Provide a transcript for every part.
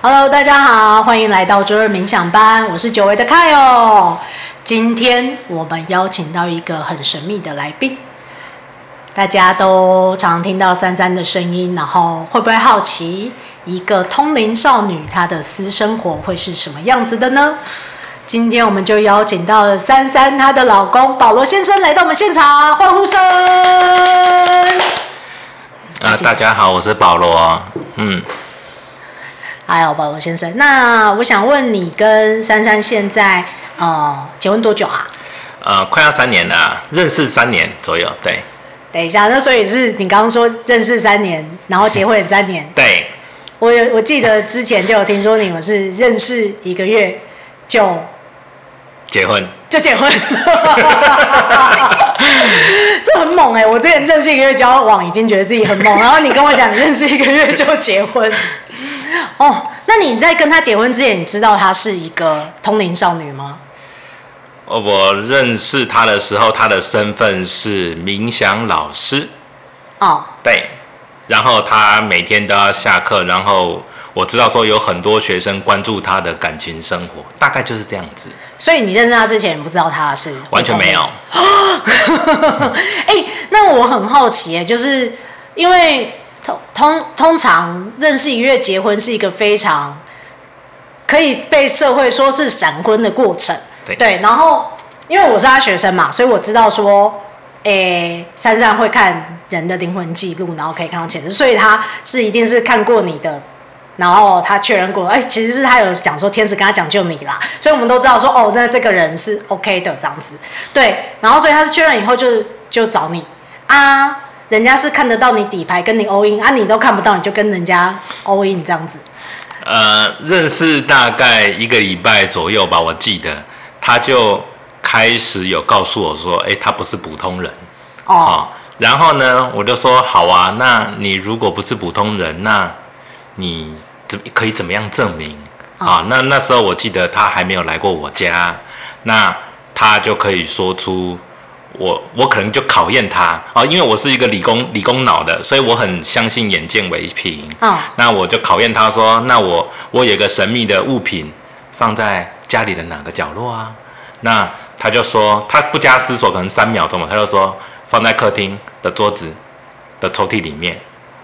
Hello，大家好，欢迎来到周二冥想班，我是久违的 k 哦。今天我们邀请到一个很神秘的来宾，大家都常听到珊珊的声音，然后会不会好奇一个通灵少女她的私生活会是什么样子的呢？今天我们就邀请到了珊珊她的老公保罗先生来到我们现场，欢呼声！啊，大家好，我是保罗。嗯，还有保罗先生。那我想问你跟珊珊现在呃结婚多久啊？呃，快要三年了，认识三年左右。对。等一下，那所以是你刚刚说认识三年，然后结婚也三年。对。我有我记得之前就有听说你们是认识一个月就。结婚就结婚，这很猛哎、欸！我之前认识一个月交往，已经觉得自己很猛，然后你跟我讲你认识一个月就结婚，哦，那你在跟他结婚之前，你知道他是一个通灵少女吗？我认识他的时候，他的身份是冥想老师。哦，对，然后他每天都要下课，然后。我知道说有很多学生关注他的感情生活，大概就是这样子。所以你认识他之前，你不知道他是完全没有。哎、欸，那我很好奇，就是因为通通通常认识一月结婚是一个非常可以被社会说是闪婚的过程。对，对，然后因为我是他学生嘛，所以我知道说，哎、欸，珊珊会看人的灵魂记录，然后可以看到前世，所以他是一定是看过你的。然后他确认过，哎，其实是他有讲说天使跟他讲就你啦，所以我们都知道说，哦，那这个人是 OK 的这样子，对。然后所以他是确认以后就就找你啊，人家是看得到你底牌跟你 all in 啊，你都看不到，你就跟人家 all in 这样子。呃，认识大概一个礼拜左右吧，我记得他就开始有告诉我说，哎，他不是普通人哦，哦。然后呢，我就说好啊，那你如果不是普通人，那你。怎可以怎么样证明啊？那那时候我记得他还没有来过我家，那他就可以说出我我可能就考验他啊，因为我是一个理工理工脑的，所以我很相信眼见为凭。啊，那我就考验他说，那我我有个神秘的物品放在家里的哪个角落啊？那他就说他不加思索，可能三秒钟嘛，他就说放在客厅的桌子的抽屉里面。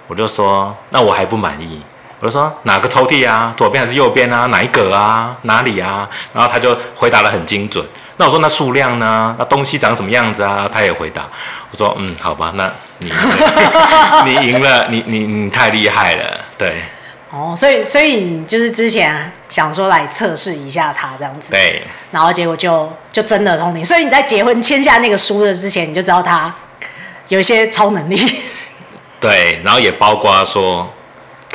我就说那我还不满意。我就说哪个抽屉啊？左边还是右边啊？哪一格啊？哪里啊？然后他就回答的很精准。那我说那数量呢？那东西长什么样子啊？他也回答。我说嗯，好吧，那你 你赢了，你你你太厉害了，对。哦，所以所以你就是之前想说来测试一下他这样子，对。然后结果就就真的通灵。所以你在结婚签下那个书的之前，你就知道他有一些超能力。对，然后也包括说。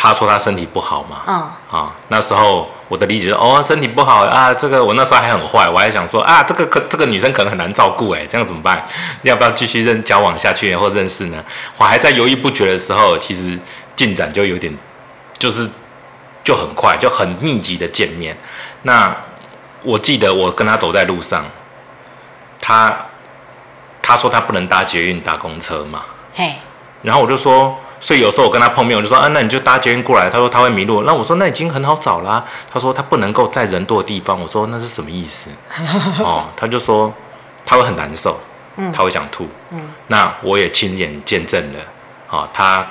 他说他身体不好嘛，嗯，啊，那时候我的理解是哦，身体不好啊，这个我那时候还很坏，我还想说啊，这个可这个女生可能很难照顾哎，这样怎么办？要不要继续认交往下去或认识呢？我还在犹豫不决的时候，其实进展就有点，就是就很快，就很密集的见面。那我记得我跟她走在路上，她她说她不能搭捷运搭公车嘛，嘿，然后我就说。所以有时候我跟他碰面，我就说啊，那你就搭捷运过来。他说他会迷路。那我说那已经很好找啦。他说他不能够在人多的地方。我说那是什么意思？哦，他就说他会很难受，他会想吐。嗯，那我也亲眼见证了。啊、哦，他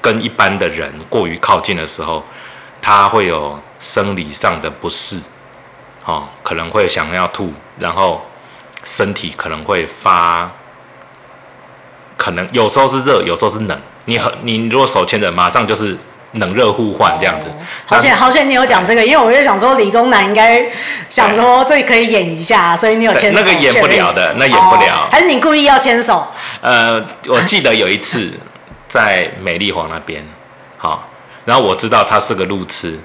跟一般的人过于靠近的时候，他会有生理上的不适。哦，可能会想要吐，然后身体可能会发，可能有时候是热，有时候是冷。你和你如果手牵着，马上就是冷热互换这样子。好险好险，你有讲这个，因为我就想说理工男应该想说这可以演一下，所以你有牵手。那个演不了的，那演不了。还是你故意要牵手？呃，我记得有一次在美丽华那边，好，然后我知道他是个路痴，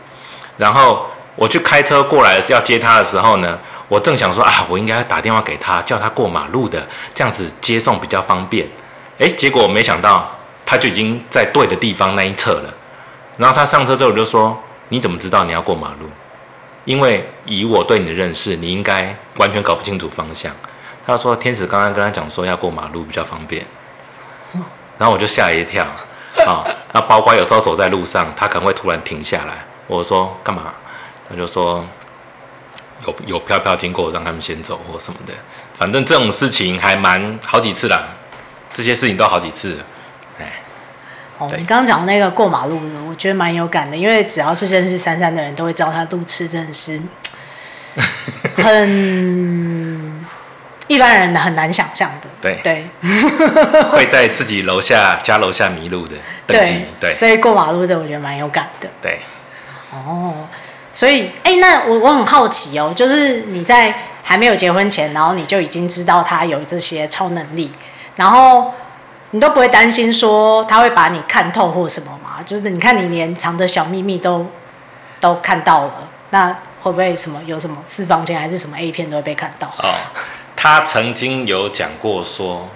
然后我去开车过来要接他的时候呢，我正想说啊，我应该打电话给他，叫他过马路的，这样子接送比较方便。哎，结果我没想到。他就已经在对的地方那一侧了，然后他上车之后我就说：“你怎么知道你要过马路？因为以我对你的认识，你应该完全搞不清楚方向。”他说：“天使刚刚跟他讲说要过马路比较方便。”然后我就吓一跳啊！那包括有时候走在路上，他可能会突然停下来，我说干嘛？他就说有有飘飘经过，让他们先走或什么的。反正这种事情还蛮好几次啦，这些事情都好几次。哎，哦，你刚刚讲的那个过马路的，我觉得蛮有感的，因为只要是认识珊珊的人都会知道他路痴真的是 很一般人很难想象的。对对，会在自己楼下家楼下迷路的。对，对，所以过马路这我觉得蛮有感的。对，哦，所以哎，那我我很好奇哦，就是你在还没有结婚前，然后你就已经知道他有这些超能力，然后你都不会担心说他会把你看透或什么嘛？就是你看你连藏的小秘密都都看到了，那会不会什么有什么私房钱还是什么 A 片都会被看到？哦。他曾经有讲过说，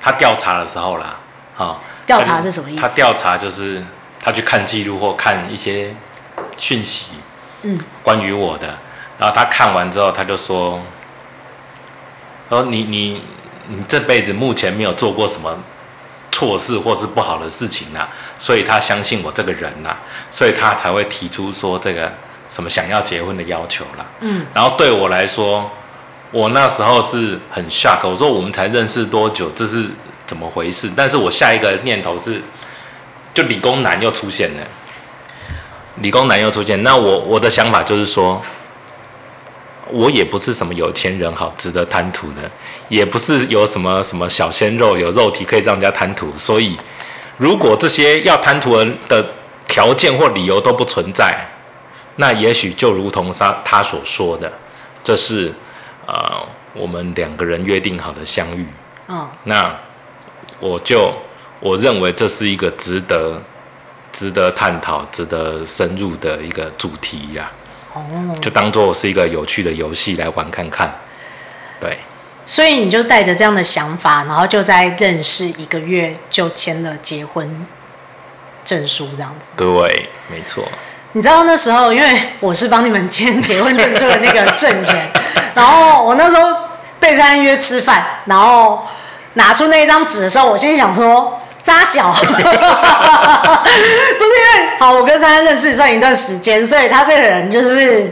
他调查的时候啦，哦，调查是什么意思？他调查就是他去看记录或看一些讯息，嗯，关于我的，然后他看完之后，他就说，说你你你这辈子目前没有做过什么错事或是不好的事情啊，所以他相信我这个人啊，所以他才会提出说这个什么想要结婚的要求啦，嗯，然后对我来说。我那时候是很 shock，我说我们才认识多久，这是怎么回事？但是我下一个念头是，就理工男又出现了，理工男又出现，那我我的想法就是说，我也不是什么有钱人，好值得贪图的，也不是有什么什么小鲜肉，有肉体可以让人家贪图，所以如果这些要贪图的条件或理由都不存在，那也许就如同他他所说的，这是。呃，我们两个人约定好的相遇，嗯，那我就我认为这是一个值得、值得探讨、值得深入的一个主题呀。哦，就当做是一个有趣的游戏来玩看看。对，所以你就带着这样的想法，然后就在认识一个月就签了结婚证书，这样子。对，没错。你知道那时候，因为我是帮你们签结婚证书的那个证人，然后我那时候被珊珊约吃饭，然后拿出那一张纸的时候，我心里想说扎小，不是因为好，我跟珊珊认识算一段时间，所以他这个人就是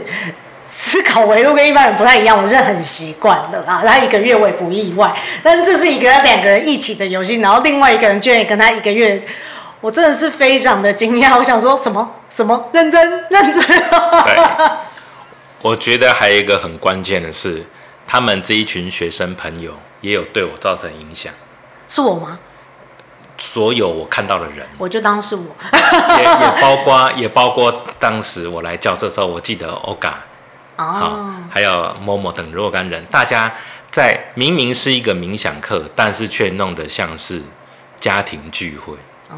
思考维度跟一般人不太一样，我是很习惯的啦。他一个月我也不意外，但这是一个两个人一起的游戏，然后另外一个人居然跟他一个月。我真的是非常的惊讶，我想说什么什么认真认真。对，我觉得还有一个很关键的是，他们这一群学生朋友也有对我造成影响。是我吗？所有我看到的人，我就当是我。也也包括也包括当时我来教这时候，我记得 Oga 哦，还有某某等若干人，大家在明明是一个冥想课，但是却弄得像是家庭聚会。哦，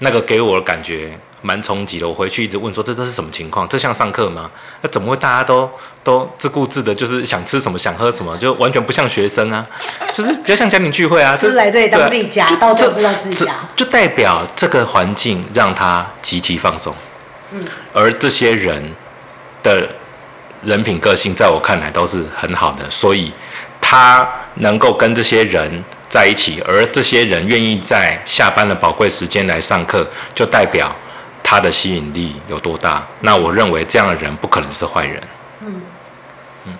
那个给我的感觉蛮冲击的。我回去一直问说：“这都是什么情况？这像上课吗？那怎么会大家都都自顾自的，就是想吃什么想喝什么，就完全不像学生啊？就是比较像家庭聚会啊，就是来这里当自己家，到处是当自己家，就代表这个环境让他极其放松。嗯，而这些人的人品个性，在我看来都是很好的，所以他能够跟这些人。”在一起，而这些人愿意在下班的宝贵时间来上课，就代表他的吸引力有多大。那我认为这样的人不可能是坏人。嗯嗯。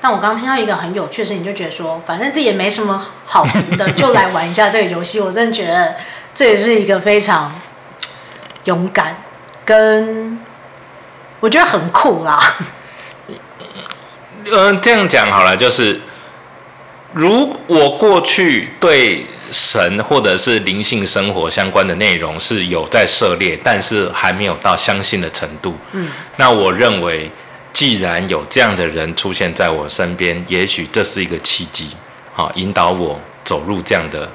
但我刚刚听到一个很有趣的事情，就觉得说，反正自己也没什么好玩的，就来玩一下这个游戏。我真的觉得这也是一个非常勇敢，跟我觉得很酷啦。嗯，这样讲好了，就是。如我过去对神或者是灵性生活相关的内容是有在涉猎，但是还没有到相信的程度。嗯，那我认为，既然有这样的人出现在我身边，也许这是一个契机，好引导我走入这样的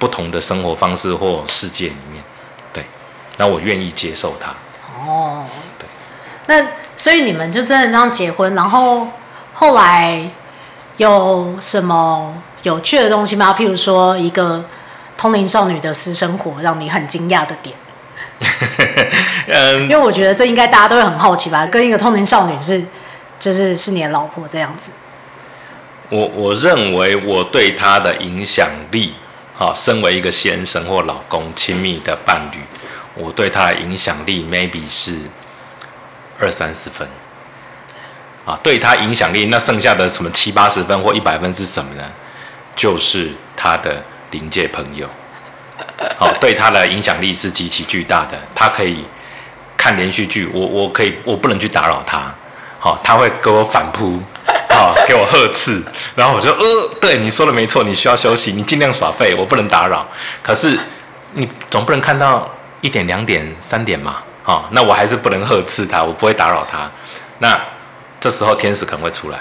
不同的生活方式或世界里面。对，那我愿意接受他。哦，对。那所以你们就真的这样结婚，然后后来。有什么有趣的东西吗？譬如说，一个通灵少女的私生活让你很惊讶的点。嗯，因为我觉得这应该大家都会很好奇吧，跟一个通灵少女是，就是是你的老婆这样子。我我认为我对她的影响力，好，身为一个先生或老公亲密的伴侣，我对她的影响力 maybe 是二三十分，啊，对他影响力，那剩下的什么七八十分或一百分是什么呢？就是他的临界朋友，好、对他的影响力是极其巨大的。他可以看连续剧，我我可以，我不能去打扰他，好、他会给我反扑，好、给我呵斥，然后我就呃，对你说的没错，你需要休息，你尽量耍废，我不能打扰。可是你总不能看到一点、两点、三点嘛，好、那我还是不能呵斥他，我不会打扰他。那这时候天使可能会出来。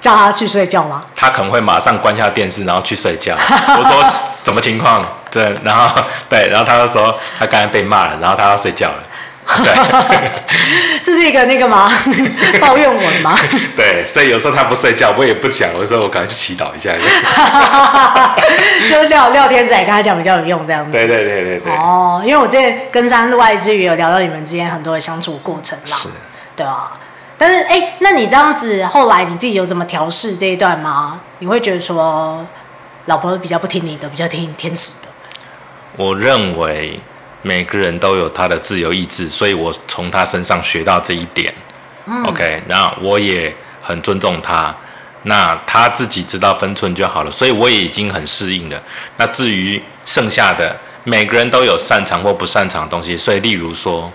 叫他去睡觉吗？他可能会马上关下电视，然后去睡觉。我说什么情况？对，然后 对，然后他就说他刚才被骂了，然后他要睡觉了。对，这是一个那个吗？抱怨文吗？对，所以有时候他不睡觉，我也不讲。我说我赶快去祈祷一下。就是聊聊天仔跟他讲比较有用，这样子。对对对对对。哦，因为我之前跟山路爱之余有聊到你们之间很多的相处过程啦。是。对啊。但是，哎，那你这样子，后来你自己有怎么调试这一段吗？你会觉得说，老婆比较不听你的，比较听天使的？我认为每个人都有他的自由意志，所以我从他身上学到这一点。嗯，OK，那我也很尊重他，那他自己知道分寸就好了，所以我也已经很适应了。那至于剩下的，每个人都有擅长或不擅长的东西，所以例如说。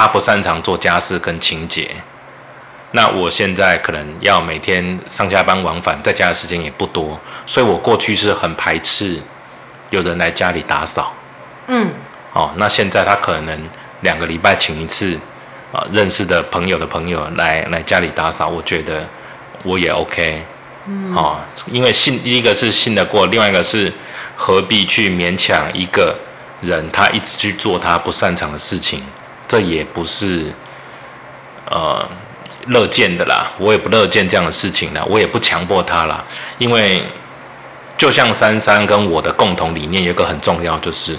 他不擅长做家事跟清洁，那我现在可能要每天上下班往返，在家的时间也不多，所以我过去是很排斥有人来家里打扫。嗯，哦，那现在他可能两个礼拜请一次啊，认识的朋友的朋友来来家里打扫，我觉得我也 OK。嗯，哦，因为信第一个是信得过，另外一个是何必去勉强一个人，他一直去做他不擅长的事情。这也不是，呃，乐见的啦。我也不乐见这样的事情啦，我也不强迫他啦。因为就像珊珊跟我的共同理念，有一个很重要，就是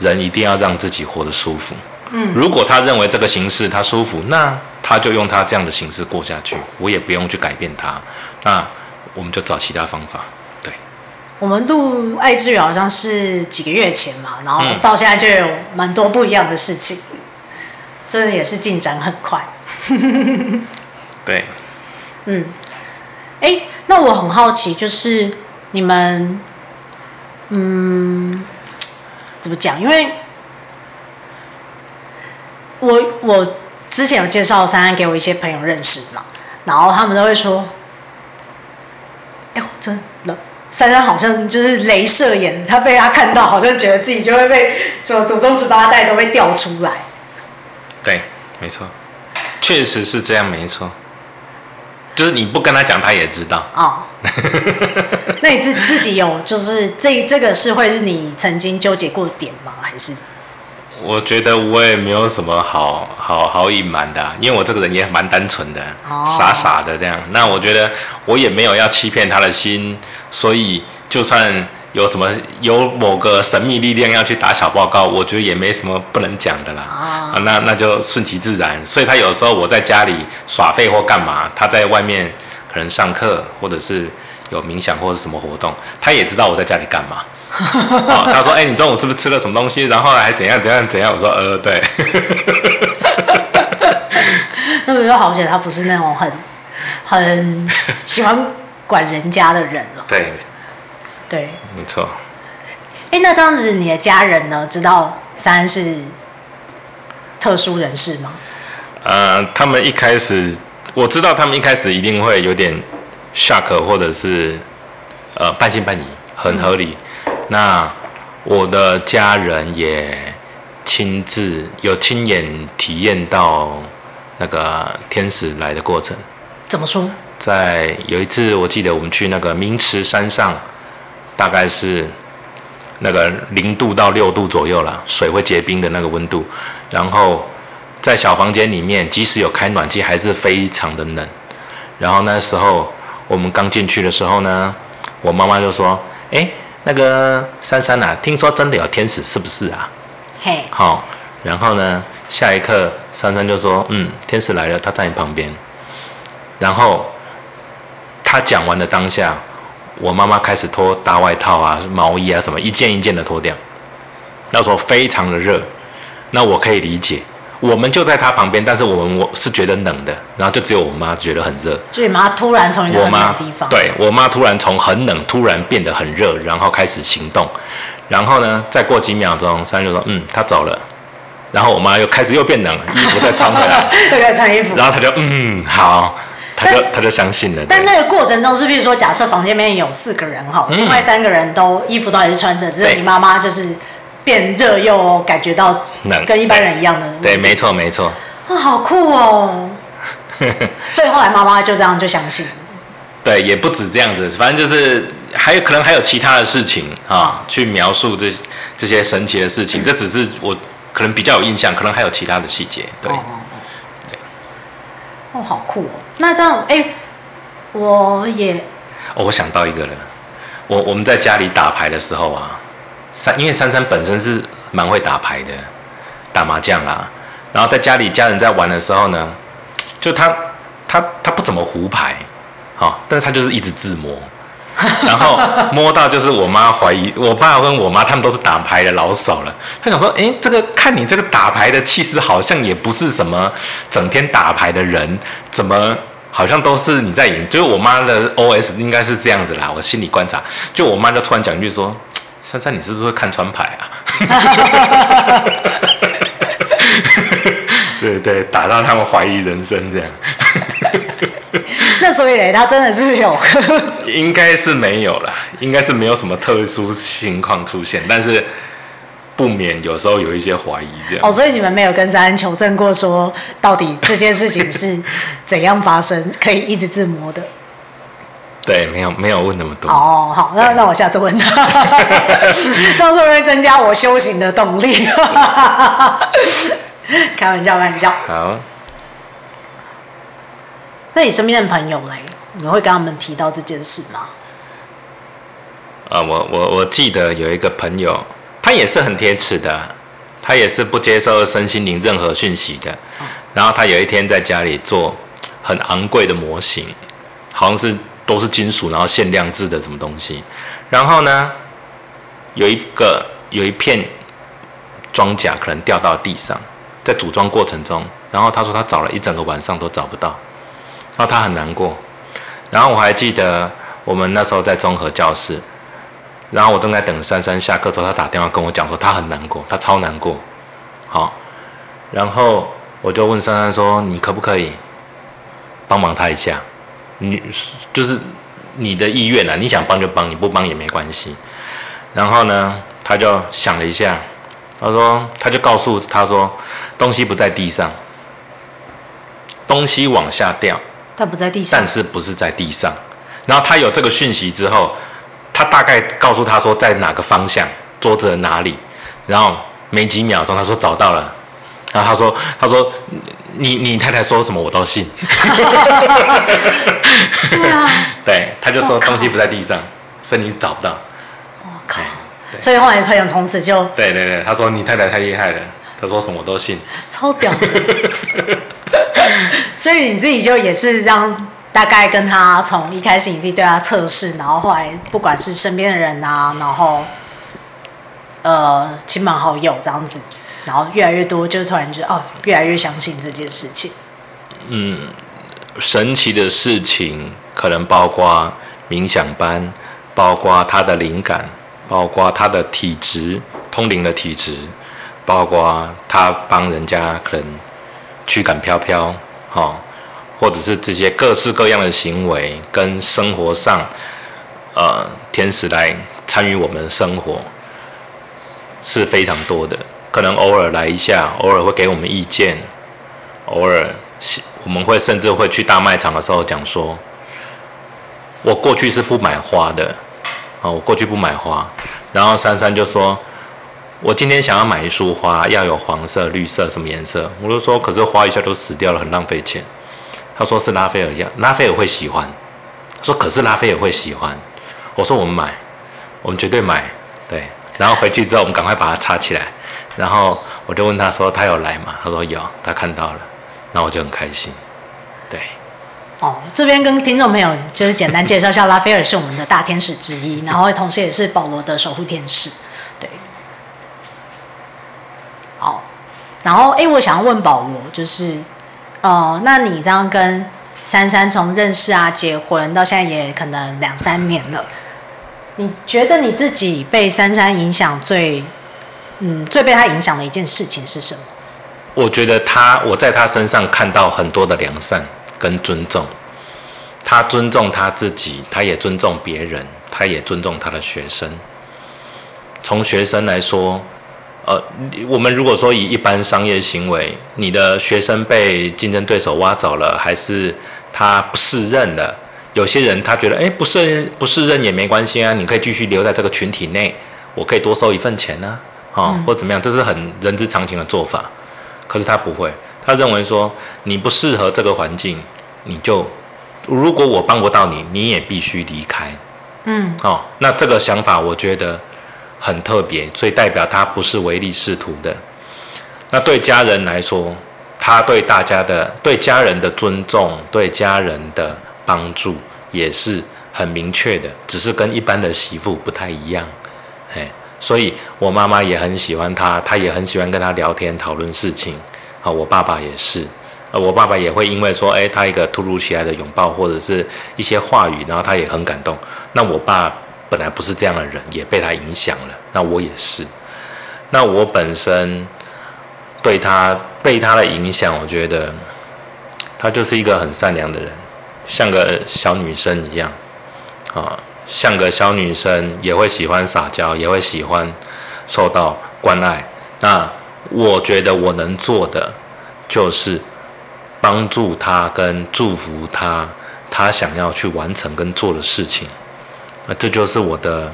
人一定要让自己活得舒服。嗯，如果他认为这个形式他舒服，那他就用他这样的形式过下去，我也不用去改变他。那我们就找其他方法。对，我们录爱之语好像是几个月前嘛，然后到现在就有蛮多不一样的事情。真的也是进展很快，对，嗯，哎，那我很好奇，就是你们，嗯，怎么讲？因为我我之前有介绍珊珊给我一些朋友认识嘛，然后他们都会说，哎呦，真的，珊珊好像就是镭射眼，他被他看到，好像觉得自己就会被什么祖宗十八代都被调出来。对，没错，确实是这样，没错。就是你不跟他讲，他也知道。哦。那你自自己有，就是这这个是会是你曾经纠结过的点吗？还是？我觉得我也没有什么好好好隐瞒的，因为我这个人也蛮单纯的，哦、傻傻的这样。那我觉得我也没有要欺骗他的心，所以就算。有什么有某个神秘力量要去打小报告，我觉得也没什么不能讲的啦。啊，那那就顺其自然。所以他有时候我在家里耍废或干嘛，他在外面可能上课或者是有冥想或者是什么活动，他也知道我在家里干嘛。哦，他说：“哎、欸，你中午是不是吃了什么东西？然后还怎样怎样怎样？”我说：“呃，对。”那比较好写，他不是那种很很喜欢管人家的人了。对。对，没错。哎，那这样子，你的家人呢？知道三是特殊人士吗？呃，他们一开始我知道，他们一开始一定会有点 shock，或者是呃半信半疑，很合理。嗯、那我的家人也亲自有亲眼体验到那个天使来的过程。怎么说？在有一次，我记得我们去那个明池山上。大概是那个零度到六度左右了，水会结冰的那个温度。然后在小房间里面，即使有开暖气，还是非常的冷。然后那时候我们刚进去的时候呢，我妈妈就说：“哎，那个珊珊啊，听说真的有天使，是不是啊？”嘿。好。然后呢，下一刻珊珊就说：“嗯，天使来了，他在你旁边。”然后他讲完的当下。我妈妈开始脱大外套啊、毛衣啊什么，一件一件的脱掉。那时候非常的热，那我可以理解。我们就在她旁边，但是我们我是觉得冷的，然后就只有我妈觉得很热。所以妈突然从一个很冷地方，对我妈突然从很冷突然变得很热，然后开始行动。然后呢，再过几秒钟，珊珊就说：“嗯，她走了。”然后我妈又开始又变冷，衣服再穿回来，又开始穿衣服。然后她就嗯好，她就他就相信了。但那个过程中是，比如说假设房间里面有四个人哈，另外三个人都衣服都还是穿着，只有你妈妈就是变热又感觉到冷，跟一般人一样的。对，没错没错。啊，好酷哦！所以后来妈妈就这样就相信。对，也不止这样子，反正就是还有可能还有其他的事情啊，去描述这这些神奇的事情。这只是我可能比较有印象，可能还有其他的细节。对，哦，对，哦，好酷哦！那这样，哎，我也，哦，我想到一个人，我我们在家里打牌的时候啊，三因为珊珊本身是蛮会打牌的，打麻将啦。然后在家里家人在玩的时候呢，就他他他不怎么胡牌，好，但是他就是一直自摸，然后摸到就是我妈怀疑，我爸跟我妈他们都是打牌的老手了，他想说，哎，这个看你这个打牌的气势，好像也不是什么整天打牌的人，怎么好像都是你在赢？就是我妈的 OS 应该是这样子啦，我心里观察，就我妈就突然讲一句说，珊珊你是不是会看穿牌啊？对对，打到他们怀疑人生这样。那所以嘞，他真的是有？应该是没有啦，应该是没有什么特殊情况出现，但是不免有时候有一些怀疑这样。哦，所以你们没有跟珊珊求证过，说到底这件事情是 怎样发生，可以一直自摸的？对，没有没有问那么多。哦，好，那那我下次问他，这样会不会增加我修行的动力？开玩笑，开玩笑。好。那你身边的朋友嘞，你会跟他们提到这件事吗？啊，我我我记得有一个朋友，他也是很铁齿的，他也是不接受身心灵任何讯息的。哦。然后他有一天在家里做很昂贵的模型，好像是。都是金属，然后限量制的什么东西，然后呢，有一个有一片装甲可能掉到地上，在组装过程中，然后他说他找了一整个晚上都找不到，然后他很难过，然后我还记得我们那时候在综合教室，然后我正在等珊珊下课之后，她打电话跟我讲说她很难过，她超难过，好，然后我就问珊珊说，你可不可以帮忙她一下？你就是你的意愿啊，你想帮就帮，你不帮也没关系。然后呢，她就想了一下，她说，她就告诉他说，东西不在地上，东西往下掉，它不在地上，但是不是在地上。然后他有这个讯息之后，他大概告诉他说在哪个方向，桌子的哪里。然后没几秒钟，他说找到了。然后他说，他说。你你太太说什么我都信。对啊，对，他就说东西不在地上，所以你找不到。我靠！所以后来朋友从此就对对对，他说你太太太厉害了，他说什么我都信，超屌的。所以你自己就也是这样，大概跟他从一开始你自己对他测试，然后后来不管是身边的人啊，然后呃亲朋好友这样子。然后越来越多，就突然觉得哦，越来越相信这件事情。嗯，神奇的事情可能包括冥想班，包括他的灵感，包括他的体质，通灵的体质，包括他帮人家可能驱赶飘飘，哈，或者是这些各式各样的行为跟生活上，呃，天使来参与我们的生活是非常多的。可能偶尔来一下，偶尔会给我们意见，偶尔我们会甚至会去大卖场的时候讲说，我过去是不买花的，啊，我过去不买花，然后珊珊就说，我今天想要买一束花，要有黄色、绿色什么颜色？我就说，可是花一下都死掉了，很浪费钱。他说是拉斐尔要，拉斐尔会喜欢。说可是拉斐尔会喜欢。我说我们买，我们绝对买，对。然后回去之后，我们赶快把它插起来。然后我就问他说：“他有来吗？”他说：“有，他看到了。”那我就很开心。对。哦，这边跟听众朋友就是简单介绍一下，拉斐尔是我们的大天使之一，然后同时也是保罗的守护天使。对。好，然后，哎，我想要问保罗，就是，呃，那你这样跟珊珊从认识啊、结婚到现在也可能两三年了，你觉得你自己被珊珊影响最，嗯，最被她影响的一件事情是什么？我觉得她，我在她身上看到很多的良善跟尊重，她尊重她自己，她也尊重别人，她也尊重她的学生。从学生来说。呃，我们如果说以一般商业行为，你的学生被竞争对手挖走了，还是他不适任了？有些人他觉得，哎，不适不适任也没关系啊，你可以继续留在这个群体内，我可以多收一份钱呢，啊，哦，或怎么样，这是很人之常情的做法。可是他不会，他认为说你不适合这个环境，你就如果我帮不到你，你也必须离开。嗯，哦，那这个想法，我觉得。很特别，所以代表他不是唯利是图的。那对家人来说，他对大家的、对家人的尊重、对家人的帮助也是很明确的，只是跟一般的媳妇不太一样。嘿，所以我妈妈也很喜欢他，他也很喜欢跟他聊天讨论事情。啊，我爸爸也是，呃，我爸爸也会因为说，哎，他一个突如其来的拥抱或者是一些话语，然后他也很感动。那我爸。本来不是这样的人，也被他影响了。那我也是。那我本身对他被他的影响，我觉得他就是一个很善良的人，像个小女生一样啊，像个小女生也会喜欢撒娇，也会喜欢受到关爱。那我觉得我能做的就是帮助他跟祝福他，他想要去完成跟做的事情。那这就是我的，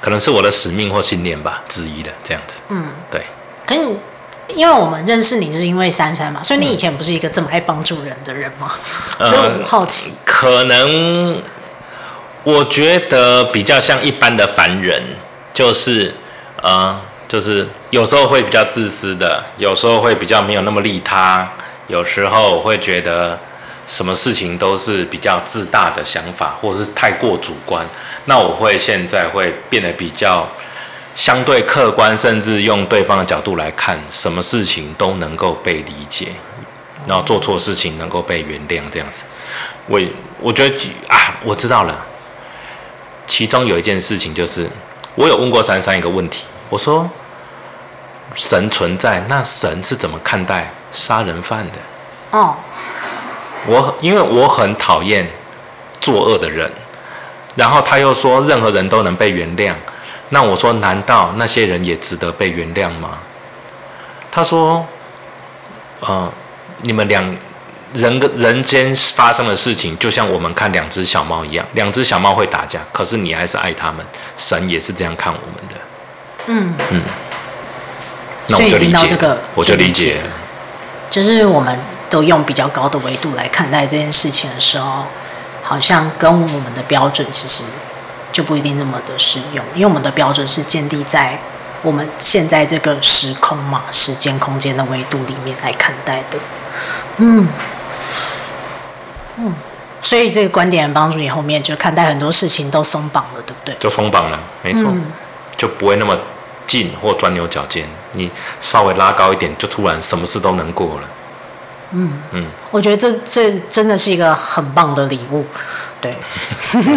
可能是我的使命或信念吧之一的这样子。嗯，对。可你，因为我们认识你是因为珊珊嘛，所以你以前不是一个这么爱帮助人的人吗？嗯、所以我很好奇。可能我觉得比较像一般的凡人，就是呃，就是有时候会比较自私的，有时候会比较没有那么利他，有时候会觉得。什么事情都是比较自大的想法，或者是太过主观。那我会现在会变得比较相对客观，甚至用对方的角度来看，什么事情都能够被理解，然后做错事情能够被原谅，这样子。我我觉得啊，我知道了。其中有一件事情就是，我有问过珊珊一个问题，我说神存在，那神是怎么看待杀人犯的？哦。我因为我很讨厌作恶的人，然后他又说任何人都能被原谅，那我说难道那些人也值得被原谅吗？他说，呃，你们两人跟人间发生的事情，就像我们看两只小猫一样，两只小猫会打架，可是你还是爱他们，神也是这样看我们的。嗯嗯，那我就理解，这个我就理解。就是我们都用比较高的维度来看待这件事情的时候，好像跟我们的标准其实就不一定那么的适用，因为我们的标准是建立在我们现在这个时空嘛、时间空间的维度里面来看待的。嗯嗯，所以这个观点帮助你后面就看待很多事情都松绑了，对不对？就松绑了，没错，嗯、就不会那么。近或钻牛角尖，你稍微拉高一点，就突然什么事都能过了。嗯嗯，我觉得这这真的是一个很棒的礼物，对。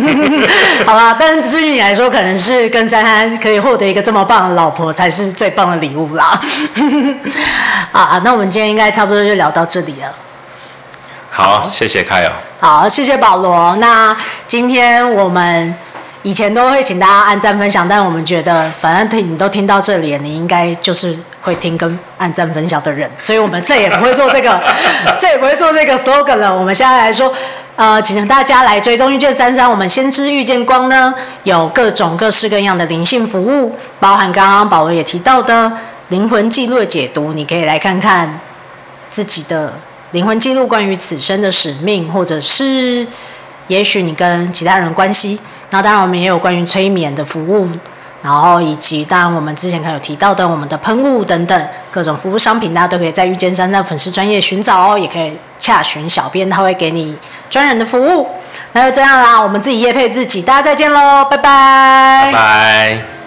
好吧，但是至于你来说，可能是跟珊珊可以获得一个这么棒的老婆，才是最棒的礼物啦。啊，那我们今天应该差不多就聊到这里了。好，好谢谢凯友。好，谢谢保罗。那今天我们。以前都会请大家按赞分享，但我们觉得反正听你都听到这里，你应该就是会听跟按赞分享的人，所以我们再也不会做这个，再也不会做这个 slogan 了。我们现在来说，呃，请大家来追踪遇见三三，我们先知遇见光呢，有各种各式各样的灵性服务，包含刚刚保罗也提到的灵魂记录的解读，你可以来看看自己的灵魂记录，关于此生的使命，或者是也许你跟其他人关系。那当然，我们也有关于催眠的服务，然后以及当然我们之前可有提到的我们的喷雾等等各种服务商品，大家都可以在遇见三三粉丝专业寻找哦，也可以洽询小编，他会给你专人的服务。那就这样啦，我们自己业配自己，大家再见喽，拜拜。拜拜。